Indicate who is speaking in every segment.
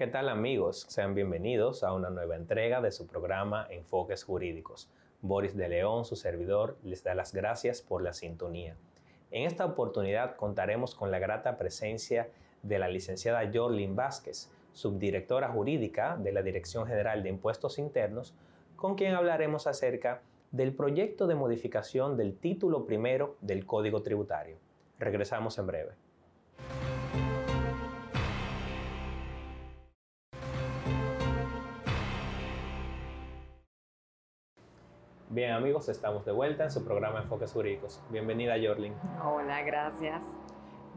Speaker 1: ¿Qué tal amigos? Sean bienvenidos a una nueva entrega de su programa Enfoques Jurídicos. Boris de León, su servidor, les da las gracias por la sintonía. En esta oportunidad contaremos con la grata presencia de la licenciada Jorlin Vázquez, subdirectora jurídica de la Dirección General de Impuestos Internos, con quien hablaremos acerca del proyecto de modificación del título primero del Código Tributario. Regresamos en breve. Bien amigos, estamos de vuelta en su programa Enfoques Jurídicos. Bienvenida Jorlin.
Speaker 2: Hola, gracias.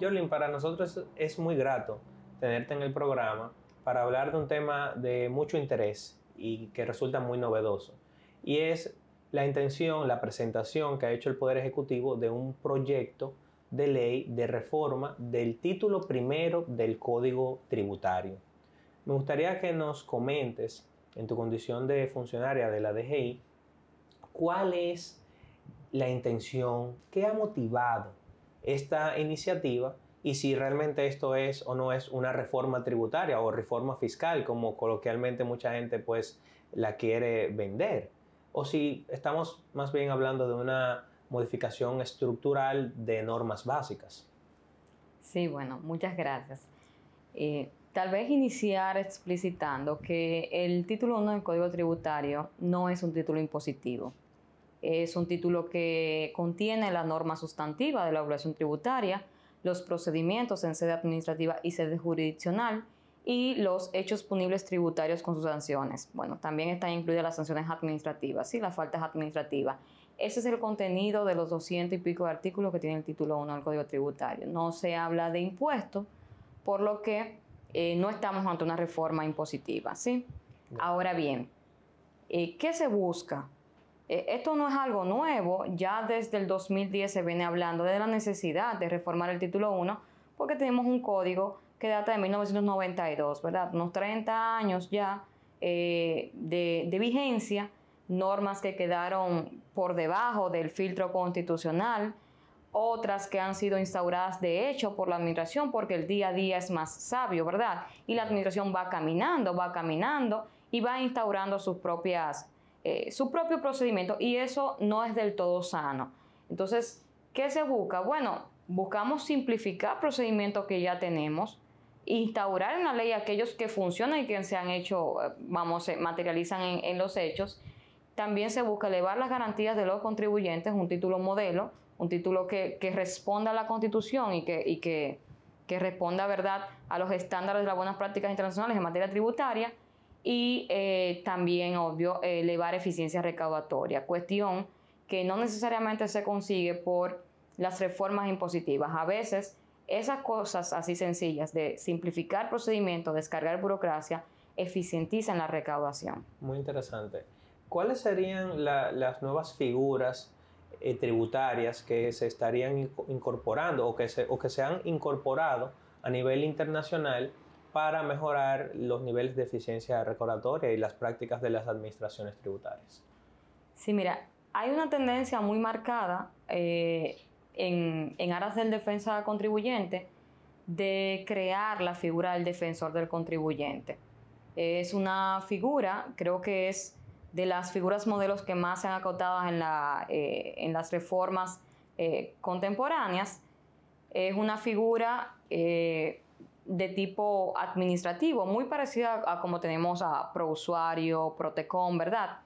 Speaker 1: Jorlin, para nosotros es muy grato tenerte en el programa para hablar de un tema de mucho interés y que resulta muy novedoso. Y es la intención, la presentación que ha hecho el Poder Ejecutivo de un proyecto de ley de reforma del título primero del Código Tributario. Me gustaría que nos comentes, en tu condición de funcionaria de la DGI, cuál es la intención, qué ha motivado esta iniciativa y si realmente esto es o no es una reforma tributaria o reforma fiscal, como coloquialmente mucha gente pues la quiere vender, o si estamos más bien hablando de una modificación estructural de normas básicas.
Speaker 2: Sí, bueno, muchas gracias. Eh, tal vez iniciar explicitando que el título 1 del Código Tributario no es un título impositivo. Es un título que contiene la norma sustantiva de la obligación tributaria, los procedimientos en sede administrativa y sede jurisdiccional y los hechos punibles tributarios con sus sanciones. Bueno, también están incluidas las sanciones administrativas y las faltas administrativas. Ese es el contenido de los 200 y pico de artículos que tiene el título 1 del Código Tributario. No se habla de impuestos, por lo que eh, no estamos ante una reforma impositiva. ¿sí? Ahora bien, eh, ¿qué se busca? Eh, esto no es algo nuevo, ya desde el 2010 se viene hablando de la necesidad de reformar el título 1 porque tenemos un código que data de 1992, ¿verdad? Unos 30 años ya eh, de, de vigencia, normas que quedaron por debajo del filtro constitucional, otras que han sido instauradas de hecho por la administración porque el día a día es más sabio, ¿verdad? Y la administración va caminando, va caminando y va instaurando sus propias eh, su propio procedimiento y eso no es del todo sano. Entonces, ¿qué se busca? Bueno, buscamos simplificar procedimientos que ya tenemos, instaurar en la ley aquellos que funcionan y que se han hecho, eh, vamos, se materializan en, los hechos. También se busca elevar las garantías de los contribuyentes, un título modelo, un título que, responda a la Constitución y que, y que, que responda, ¿verdad?, a los estándares de las buenas prácticas internacionales en materia tributaria y eh, también, obvio, elevar eficiencia recaudatoria, cuestión que no necesariamente se consigue por las reformas impositivas. A veces esas cosas así sencillas de simplificar procedimientos, descargar burocracia, eficientizan la recaudación.
Speaker 1: Muy interesante. ¿Cuáles serían las nuevas figuras eh, tributarias que se estarían incorporando o que se, o que se han incorporado a nivel internacional para mejorar los niveles de eficiencia recaudatoria y las prácticas de las administraciones tributarias.
Speaker 2: Sí, mira, hay una tendencia muy marcada eh, en, en aras del defensa contribuyente de crear la figura del defensor del contribuyente. Es una figura, creo que es de las figuras modelos que más se han acotado en, la, eh, en las reformas eh, contemporáneas. Es una figura de tipo administrativo, muy parecida a, como tenemos a ProUsuario, Protecom, ¿verdad?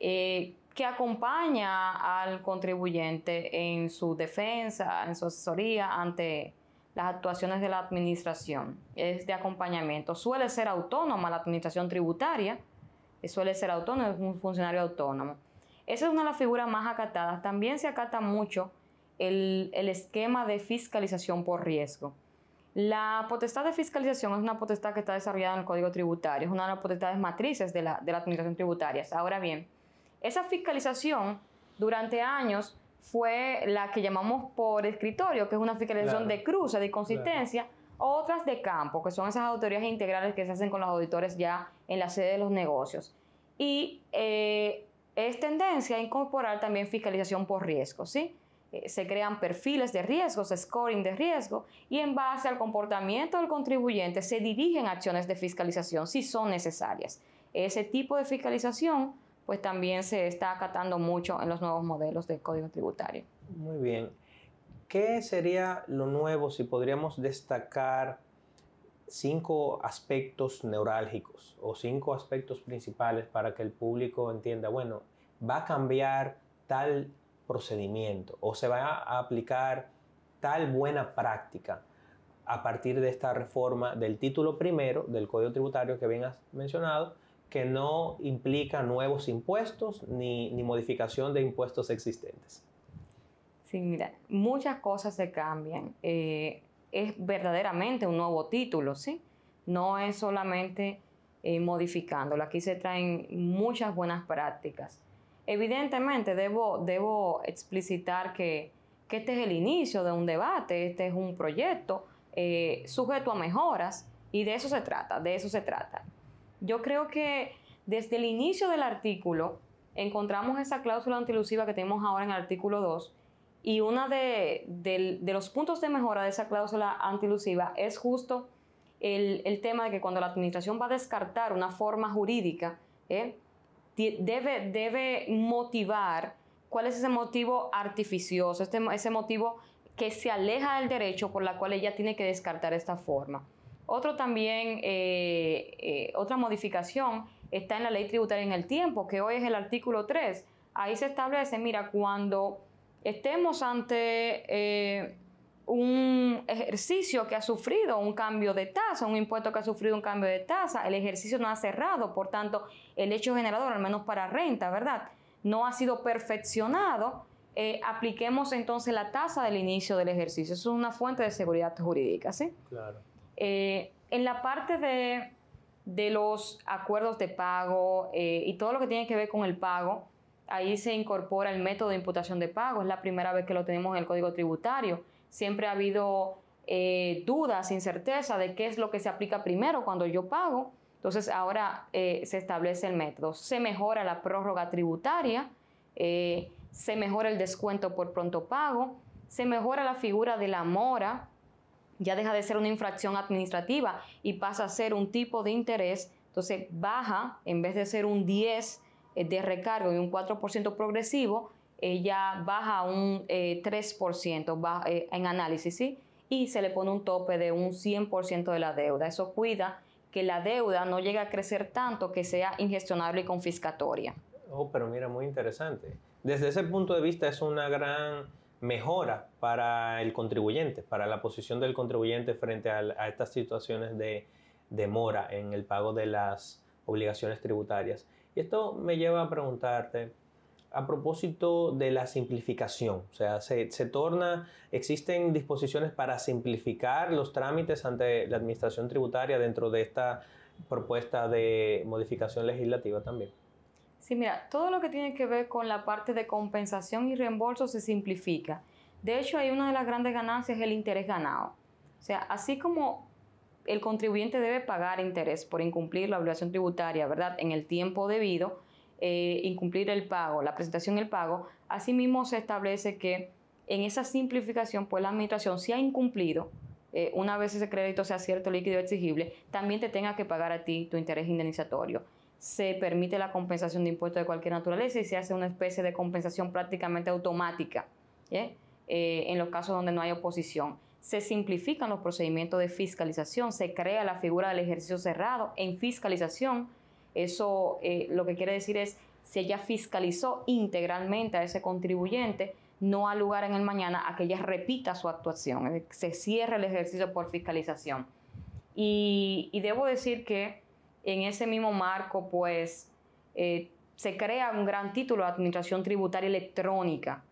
Speaker 2: Eh, que acompaña al contribuyente en su defensa, en su asesoría ante las actuaciones de la administración. Es de acompañamiento. Suele ser autónoma la administración tributaria, suele ser autónomo, es un funcionario autónomo. Esa es una de las figuras más acatadas. También se acata mucho el, el esquema de fiscalización por riesgo. La potestad de fiscalización es una potestad que está desarrollada en el Código Tributario, es una de las potestades matrices de la, de la Administración Tributaria. Ahora bien, esa fiscalización durante años fue la que llamamos por escritorio, que es una fiscalización de cruce, de consistencia, otras de campo, que son esas autoridades integrales que se hacen con los auditores ya en la sede de los negocios. Y eh, es tendencia a incorporar también fiscalización por riesgo, ¿sí? Eh, se crean perfiles de riesgos, scoring de riesgo, y en base al comportamiento del contribuyente se dirigen acciones de fiscalización si son necesarias. Ese tipo de fiscalización pues también se está acatando mucho en los nuevos modelos del Código Tributario.
Speaker 1: Muy bien. ¿Qué sería lo nuevo si podríamos destacar cinco aspectos neurálgicos o cinco aspectos principales para que el público entienda, bueno, va a cambiar tal procedimiento o se va a aplicar tal buena práctica a partir de esta reforma del título primero del Código Tributario que bien has mencionado, que no implica nuevos impuestos ni, modificación de impuestos existentes.
Speaker 2: Sí, mira, muchas cosas se cambian. Eh, es verdaderamente un nuevo título, ¿sí? No es solamente eh, modificándolo. Aquí se traen muchas buenas prácticas. Evidentemente, debo, debo explicitar que, este es el inicio de un debate, este es un proyecto eh, sujeto a mejoras y de eso se trata, de eso se trata. Yo creo que desde el inicio del artículo encontramos esa cláusula antilusiva que tenemos ahora en el artículo 2 y uno de, los puntos de mejora de esa cláusula antilusiva es justo el, tema de que cuando la administración va a descartar una forma jurídica, ¿eh? Debe, debe motivar cuál es ese motivo artificioso, este, ese motivo que se aleja del derecho por la cual ella tiene que descartar esta forma. Otro también, eh, eh, otra modificación está en la ley tributaria en el tiempo, que hoy es el artículo 3. Ahí se establece, mira, cuando estemos ante eh, un ejercicio que ha sufrido un cambio de tasa, un impuesto que ha sufrido un cambio de tasa, el ejercicio no ha cerrado, por tanto, el hecho generador, al menos para renta, ¿verdad? No ha sido perfeccionado. apliquemos entonces la tasa del inicio del ejercicio. Eso es una fuente de seguridad jurídica, ¿sí? Claro. Eh, en la parte de, los acuerdos de pago eh, y todo lo que tiene que ver con el pago, ahí se incorpora el método de imputación de pago. Es la primera vez que lo tenemos en el Código Tributario. Siempre ha habido eh, dudas, incerteza de qué es lo que se aplica primero cuando yo pago. Entonces ahora se establece el método. Se mejora la prórroga tributaria, se mejora el descuento por pronto pago, se mejora la figura de la mora, ya deja de ser una infracción administrativa y pasa a ser un tipo de interés, entonces baja, en vez de ser un 10 eh, de recargo y un 4% progresivo, ella baja a un 3% eh, eh, en análisis, ¿sí? Y se le pone un tope de un 100% de la deuda. Eso cuida que la deuda no llegue a crecer tanto que sea ingestionable y confiscatoria.
Speaker 1: Oh, pero mira, muy interesante. Desde ese punto de vista es una gran mejora para el contribuyente, para la posición del contribuyente frente a, estas situaciones de, demora en el pago de las obligaciones tributarias. Y esto me lleva a preguntarte, a propósito de la simplificación, o sea, se, torna, existen disposiciones para simplificar los trámites ante la administración tributaria dentro de esta propuesta de modificación legislativa también.
Speaker 2: Sí, mira, todo lo que tiene que ver con la parte de compensación y reembolso se simplifica. De hecho, hay una de las grandes ganancias, el interés ganado. O sea, así como el contribuyente debe pagar interés por incumplir la obligación tributaria, ¿verdad? En el tiempo debido, eh, incumplir el pago, la presentación del pago, asimismo se establece que en esa simplificación, pues la administración, si ha incumplido, eh, una vez ese crédito sea cierto, líquido, exigible, también te tenga que pagar a ti tu interés indemnizatorio se permite la compensación de impuestos de cualquier naturaleza y se hace una especie de compensación prácticamente automática eh, en los casos donde no hay oposición. Se simplifican los procedimientos de fiscalización, se crea la figura del ejercicio cerrado en fiscalización. Eso eh, lo que quiere decir es, si ella fiscalizó integralmente a ese contribuyente, no ha lugar en el mañana a que ella repita su actuación, se cierra el ejercicio por fiscalización. y debo decir que en ese mismo marco, pues, eh, se crea un gran título de Administración Tributaria Electrónica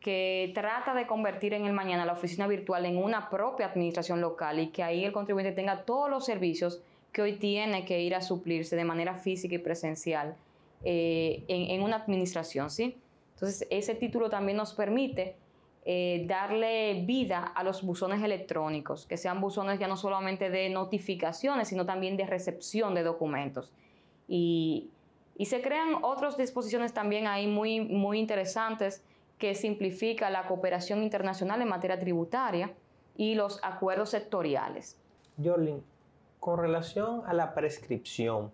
Speaker 2: que trata de convertir en el mañana la oficina virtual en una propia administración local y que ahí el contribuyente tenga todos los servicios que hoy tiene que ir a suplirse de manera física y presencial eh, en, una administración, ¿sí? Entonces, ese título también nos permite eh, darle vida a los buzones electrónicos, que sean buzones ya no solamente de notificaciones, sino también de recepción de documentos. Y, se crean otras disposiciones también ahí muy, muy interesantes que simplifica la cooperación internacional en materia tributaria y los acuerdos sectoriales.
Speaker 1: Jorlin, con relación a la prescripción,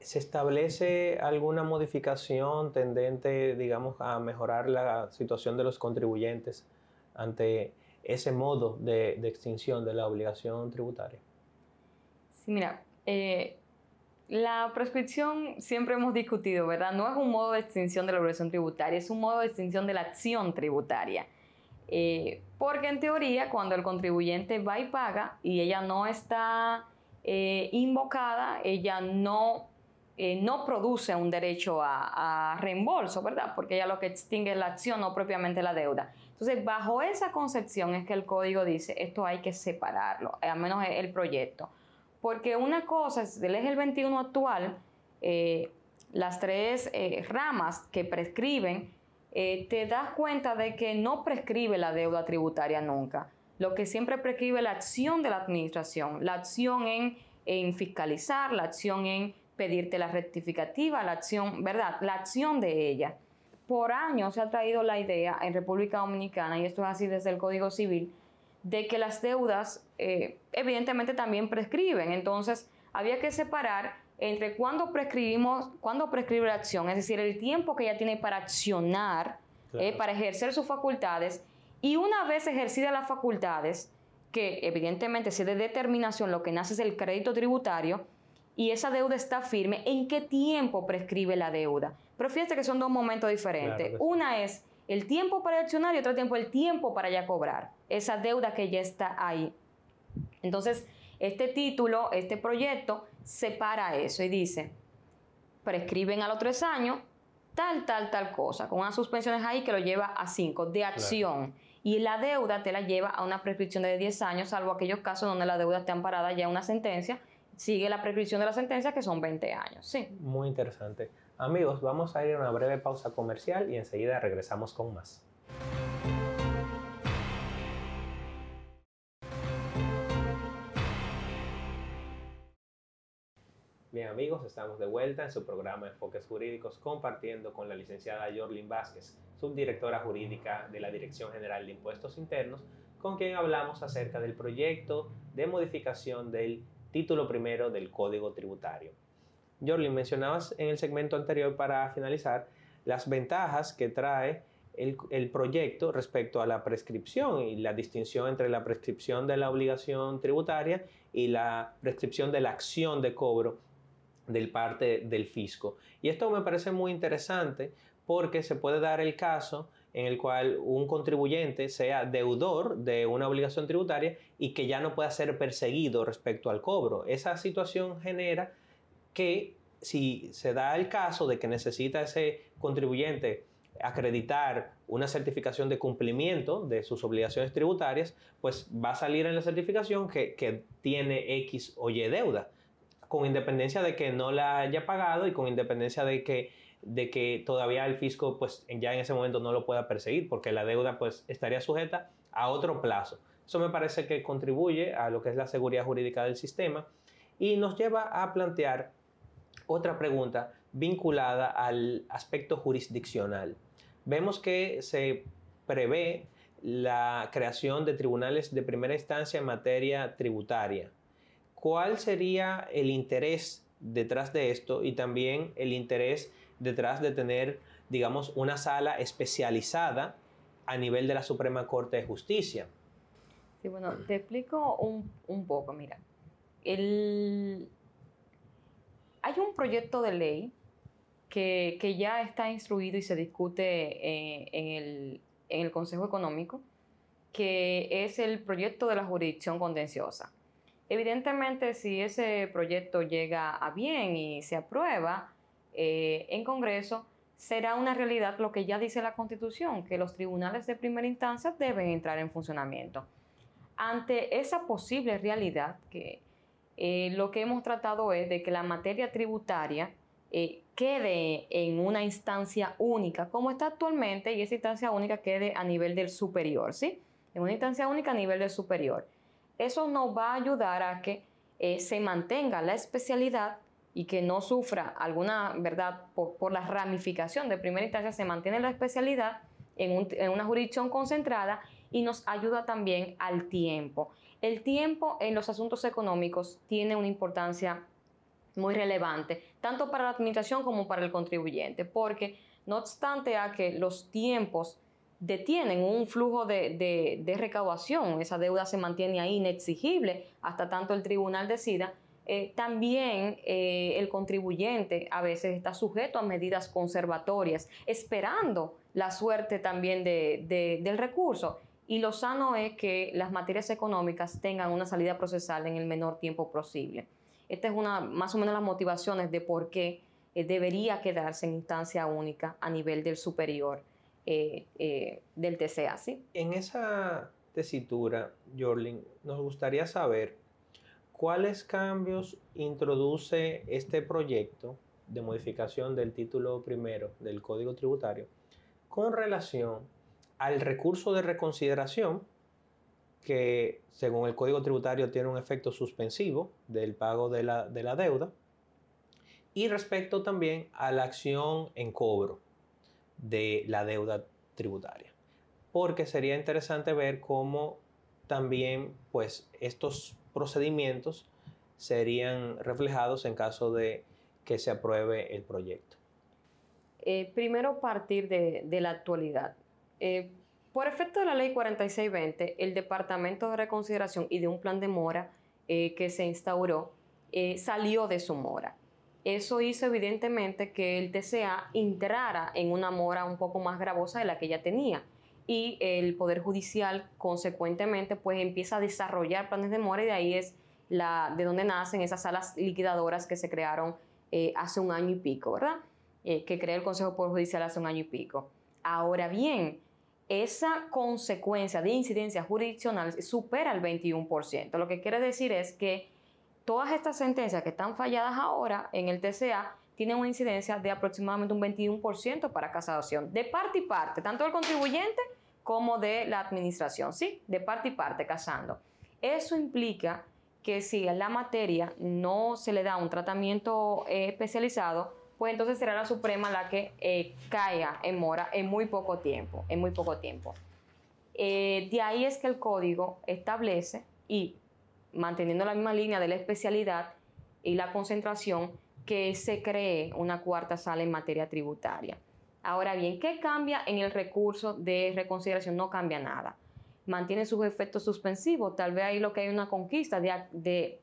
Speaker 1: ¿se establece alguna modificación tendente, digamos, a mejorar la situación de los contribuyentes ante ese modo de, extinción de la obligación tributaria?
Speaker 2: Sí, mira, eh, la prescripción siempre hemos discutido, ¿verdad? No es un modo de extinción de la obligación tributaria, es un modo de extinción de la acción tributaria. Eh, porque en teoría, cuando el contribuyente va y paga y ella no está eh, invocada, ella no, eh, no produce un derecho a, reembolso, ¿verdad? Porque ella lo que extingue es la acción, no propiamente la deuda. Entonces, bajo esa concepción es que el código dice, esto hay que separarlo, al menos el proyecto. Porque una cosa, es del eje 21 actual, las tres ramas que prescriben eh, te das cuenta de que no prescribe la deuda tributaria nunca. Lo que siempre prescribe es la acción de la administración, la acción en, en fiscalizar, la acción en pedirte la rectificativa, la acción, ¿verdad? La acción de ella. Por años se ha traído la idea en República Dominicana, y esto es así desde el Código Civil, de que las deudas eh, evidentemente también prescriben. Entonces, había que separar entre cuándo prescribimos, cuándo prescribe la acción, es decir, el tiempo que ella tiene para accionar, eh, para ejercer sus facultades, y una vez ejercidas las facultades, que evidentemente si de determinación lo que nace es el crédito tributario, y esa deuda está firme, ¿en qué tiempo prescribe la deuda? Pero fíjate que son dos momentos diferentes. Una es el tiempo para accionar y otro tiempo el tiempo para ya cobrar esa deuda que ya está ahí. Entonces, este título, este proyecto, separa eso y dice, prescriben a los tres años tal, tal, tal cosa, con unas suspensiones ahí que lo lleva a cinco de acción. Y la deuda te la lleva a una prescripción de 10 años, salvo aquellos casos donde la deuda esté amparada ya una sentencia, sigue la prescripción de la sentencia que son 20 años. Sí.
Speaker 1: Muy interesante. Amigos, vamos a ir a una breve pausa comercial y enseguida regresamos con más. Bien amigos, estamos de vuelta en su programa Enfoques Jurídicos compartiendo con la licenciada Jorlin Vázquez, subdirectora jurídica de la Dirección General de Impuestos Internos, con quien hablamos acerca del proyecto de modificación del título primero del Código Tributario. Jorlin, mencionabas en el segmento anterior para finalizar las ventajas que trae el, el, proyecto respecto a la prescripción y la distinción entre la prescripción de la obligación tributaria y la prescripción de la acción de cobro del parte del fisco. Y esto me parece muy interesante porque se puede dar el caso en el cual un contribuyente sea deudor de una obligación tributaria y que ya no pueda ser perseguido respecto al cobro. Esa situación genera que si se da el caso de que necesita ese contribuyente acreditar una certificación de cumplimiento de sus obligaciones tributarias, pues va a salir en la certificación que, que tiene X o Y deuda con independencia de que no la haya pagado y con independencia de que, de que todavía el fisco pues ya en ese momento no lo pueda perseguir porque la deuda pues estaría sujeta a otro plazo. Eso me parece que contribuye a lo que es la seguridad jurídica del sistema y nos lleva a plantear otra pregunta vinculada al aspecto jurisdiccional. Vemos que se prevé la creación de tribunales de primera instancia en materia tributaria. ¿Cuál sería el interés detrás de esto y también el interés detrás de tener, digamos, una sala especializada a nivel de la Suprema Corte de Justicia?
Speaker 2: Sí, bueno, te explico un, poco, mira. hay un proyecto de ley que, ya está instruido y se discute eh, en, el, en el Consejo Económico, que es el proyecto de la jurisdicción contenciosa. Evidentemente, si ese proyecto llega a bien y se aprueba eh, en Congreso, será una realidad lo que ya dice la Constitución, que los tribunales de primera instancia deben entrar en funcionamiento. Ante esa posible realidad, que eh, lo que hemos tratado es de que la materia tributaria eh, quede en una instancia única, como está actualmente, y esa instancia única quede a nivel del superior, ¿sí? En una instancia única a nivel del superior. Eso nos va a ayudar a que eh, se mantenga la especialidad, y que no sufra alguna, ¿verdad?, por, la ramificación de primera instancia, se mantiene la especialidad en una jurisdicción concentrada y nos ayuda también al tiempo. El tiempo en los asuntos económicos tiene una importancia muy relevante, tanto para la administración como para el contribuyente, porque no obstante a que los tiempos detienen un flujo de, recaudación, esa deuda se mantiene ahí inexigible hasta tanto el tribunal decida, eh, también eh, el contribuyente a veces está sujeto a medidas conservatorias, esperando la suerte también del recurso. Y lo sano es que las materias económicas tengan una salida procesal en el menor tiempo posible. Esta es una, más o menos las motivaciones de por qué eh, debería quedarse en instancia única a nivel del superior eh, eh, del TCA. ¿sí?
Speaker 1: En esa tesitura, Jorlin, nos gustaría saber cuáles cambios introduce este proyecto de modificación del título primero del Código Tributario con relación al recurso de reconsideración que según el Código Tributario tiene un efecto suspensivo del pago de la, deuda, y respecto también a la acción en cobro de la deuda tributaria. Porque sería interesante ver cómo también pues, estos procedimientos serían reflejados en caso de que se apruebe el proyecto.
Speaker 2: Eh, primero partir de, la actualidad. Eh, por efecto de la ley 4620, el Departamento de Reconsideración y de un plan de mora eh, que se instauró salió de su mora. Eso hizo evidentemente que el TCA entrara en una mora un poco más gravosa de la que ya tenía y el Poder Judicial consecuentemente pues empieza a desarrollar planes de mora y de ahí es la, de donde nacen esas salas liquidadoras que se crearon eh, hace un año y pico, ¿verdad? que creó el Consejo Poder Judicial hace un año y pico. Ahora bien, esa consecuencia de incidencias jurisdiccionales supera el 21%. Lo que quiere decir es que todas estas sentencias que están falladas ahora en el TCA tienen una incidencia de aproximadamente un 21% para casación, de parte y parte, tanto del contribuyente como de la administración, ¿sí? De parte y parte, casando. Eso implica que si a la materia no se le da un tratamiento eh, especializado, pues entonces será la Suprema la que eh, caiga en mora en muy poco tiempo, en muy poco tiempo. Eh, de ahí es que el código establece y manteniendo la misma línea de la especialidad y la concentración, que se cree una cuarta sala en materia tributaria. Ahora bien, ¿qué cambia en el recurso de reconsideración? No cambia nada. Mantiene sus efectos suspensivos. Tal vez ahí lo que hay una conquista de, de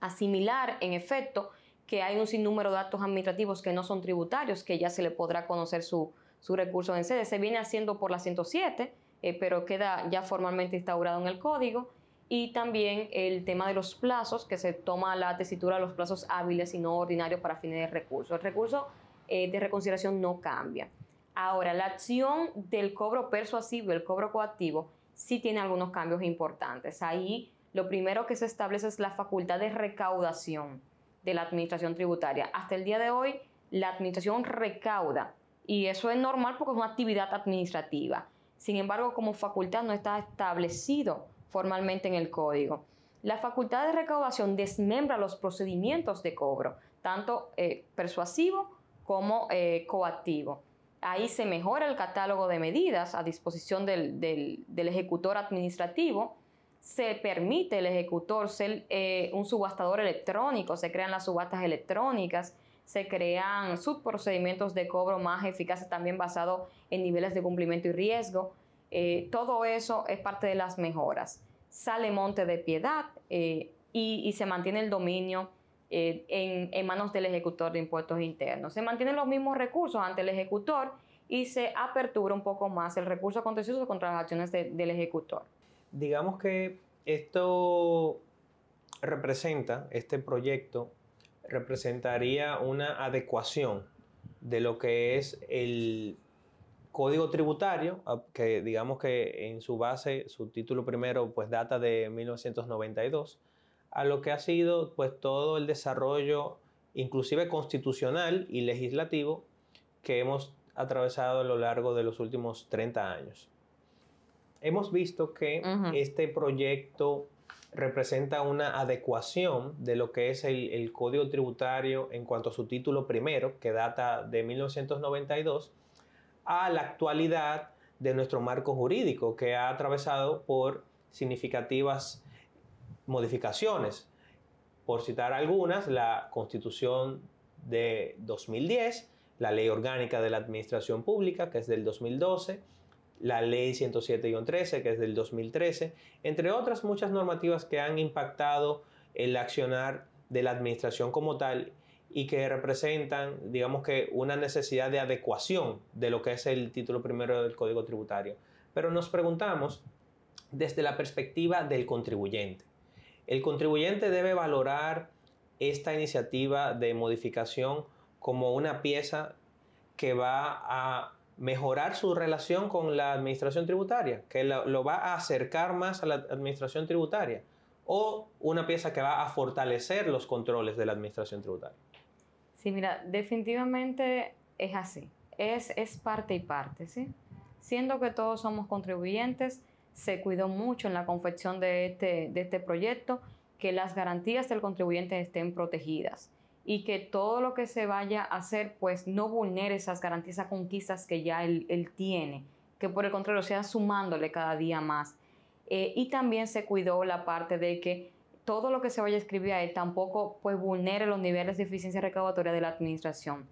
Speaker 2: asimilar en efecto que hay un sinnúmero de actos administrativos que no son tributarios, que ya se le podrá conocer su, recurso en sede. Se viene haciendo por la 107, eh, pero queda ya formalmente instaurado en el código. Y también el tema de los plazos, que se toma la tesitura los plazos hábiles y no ordinarios para fines de recurso. El recurso eh, de reconsideración no cambia. Ahora, la acción del cobro persuasivo el cobro coactivo sí tiene algunos cambios importantes. Ahí lo primero que se establece es la facultad de recaudación de la administración tributaria. Hasta el día de hoy, la administración recauda y eso es normal porque es una actividad administrativa. Sin embargo, como facultad no está establecido formalmente en el código. La facultad de recaudación desmembra los procedimientos de cobro, tanto eh, persuasivo como eh, coactivo. Ahí se mejora el catálogo de medidas a disposición del, del ejecutor administrativo se permite el ejecutor ser eh, un subastador electrónico, se crean las subastas electrónicas, se crean subprocedimientos de cobro más eficaces también basados en niveles de cumplimiento y riesgo. Eh, todo eso es parte de las mejoras. Sale monte de piedad eh, y, se mantiene el dominio en, manos del ejecutor de impuestos internos. Se mantienen los mismos recursos ante el ejecutor y se apertura un poco más el recurso contencioso contra las acciones del ejecutor
Speaker 1: digamos que esto representa, este proyecto representaría una adecuación de lo que es el código tributario, que digamos que en su base, su título primero, pues data de 1992, a lo que ha sido pues todo el desarrollo, inclusive constitucional y legislativo, que hemos atravesado a lo largo de los últimos 30 años. Hemos visto que este proyecto representa una adecuación de lo que es el, el, Código Tributario en cuanto a su título primero, que data de 1992, a la actualidad de nuestro marco jurídico, que ha atravesado por significativas modificaciones. Por citar algunas, la Constitución de 2010, la Ley Orgánica de la Administración Pública, que es del 2012, la Ley 107-13, que es del 2013, entre otras muchas normativas que han impactado el accionar de la administración como tal y que representan, digamos que, una necesidad de adecuación de lo que es el título primero del Código Tributario. Pero nos preguntamos desde la perspectiva del contribuyente. El contribuyente debe valorar esta iniciativa de modificación como una pieza que va a mejorar su relación con la administración tributaria, que lo, va a acercar más a la administración tributaria, o una pieza que va a fortalecer los controles de la administración tributaria.
Speaker 2: Sí, mira, definitivamente es así. Es, es parte y parte, ¿sí? Siendo que todos somos contribuyentes, se cuidó mucho en la confección de este, de este proyecto que las garantías del contribuyente estén protegidas y que todo lo que se vaya a hacer pues no vulnere esas garantías, esas conquistas que ya él, tiene, que por el contrario sea sumándole cada día más. Eh, y también se cuidó la parte de que todo lo que se vaya a escribir a él tampoco pues vulnere los niveles de eficiencia recaudatoria de la administración.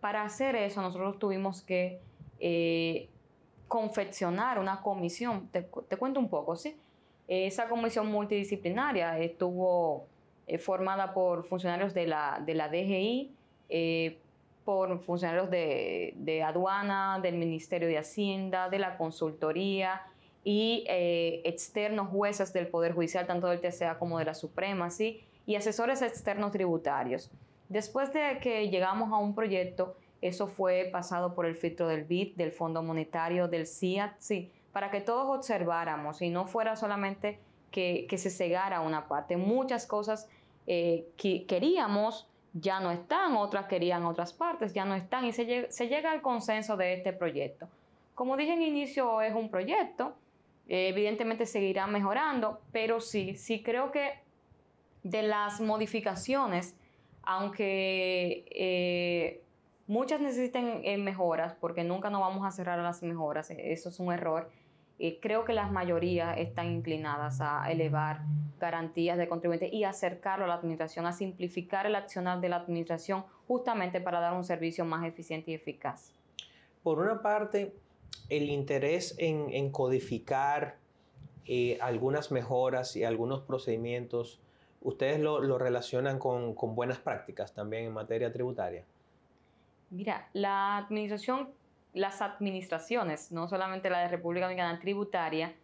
Speaker 2: Para hacer eso nosotros tuvimos que eh, confeccionar una comisión, te, te, cuento un poco, ¿sí? Esa comisión multidisciplinaria estuvo eh, formada por funcionarios de la, de la DGI, eh, por funcionarios de, aduana, del Ministerio de Hacienda, de la consultoría y eh, externos jueces del Poder Judicial, tanto del TCA como de la Suprema, ¿sí? y asesores externos tributarios. Después de que llegamos a un proyecto, eso fue pasado por el filtro del BID, del Fondo Monetario, del CIAT, sí, para que todos observáramos y no fuera solamente que, que se cegara una parte. Muchas cosas eh, que queríamos ya no están, otras querían otras partes, ya no están y se llega, al consenso de este proyecto. Como dije en inicio, es un proyecto, eh, evidentemente seguirá mejorando, pero sí, sí creo que de las modificaciones, aunque eh, muchas necesiten mejoras, porque nunca nos vamos a cerrar a las mejoras, eso es un error, creo que las mayorías están inclinadas a elevar garantías de contribuyente y acercarlo a la administración, a simplificar el accionar de la administración justamente para dar un servicio más eficiente y eficaz.
Speaker 1: Por una parte, el interés en, codificar eh, algunas mejoras y algunos procedimientos, ¿ustedes lo, relacionan con, con buenas prácticas también en materia tributaria?
Speaker 2: Mira, la administración las administraciones, no solamente la de República Dominicana tributaria,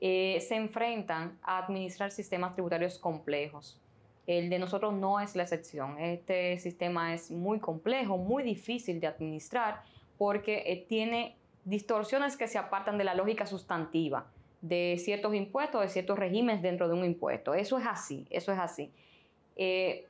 Speaker 2: eh, se enfrentan a administrar sistemas tributarios complejos. El de nosotros no es la excepción. Este sistema es muy complejo, muy difícil de administrar porque eh, tiene distorsiones que se apartan de la lógica sustantiva de ciertos impuestos, de ciertos regímenes dentro de un impuesto. Eso es así, eso es así. Eh,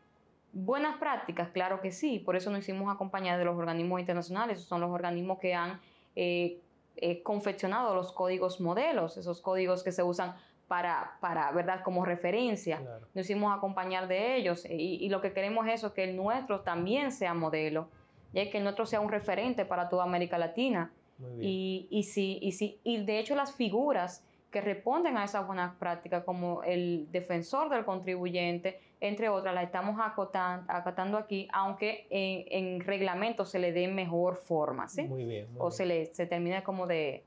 Speaker 2: Buenas prácticas, claro que sí, por eso nos hicimos acompañar de los organismos internacionales, esos son los organismos que han eh, eh, confeccionado los códigos modelos, esos códigos que se usan para, para ¿verdad? Como referencia. Nos hicimos acompañar de ellos y, lo que queremos es eso, que el nuestro también sea modelo, y que el nuestro sea un referente para toda América Latina. Y, y, sí, y, sí, y de hecho las figuras que responden a esas buenas prácticas, como el defensor del contribuyente, entre otras, la estamos acotando, aquí, aunque en, reglamento se le dé mejor forma, ¿sí?
Speaker 1: Muy bien.
Speaker 2: o se le se termine como de,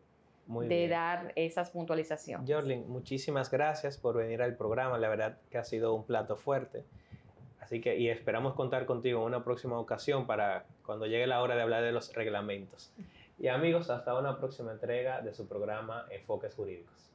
Speaker 2: de dar esas puntualizaciones.
Speaker 1: Jorlin, muchísimas gracias por venir al programa, la verdad que ha sido un plato fuerte. Así que, y esperamos contar contigo en una próxima ocasión para cuando llegue la hora de hablar de los reglamentos. Y amigos, hasta una próxima entrega de su programa Enfoques Jurídicos.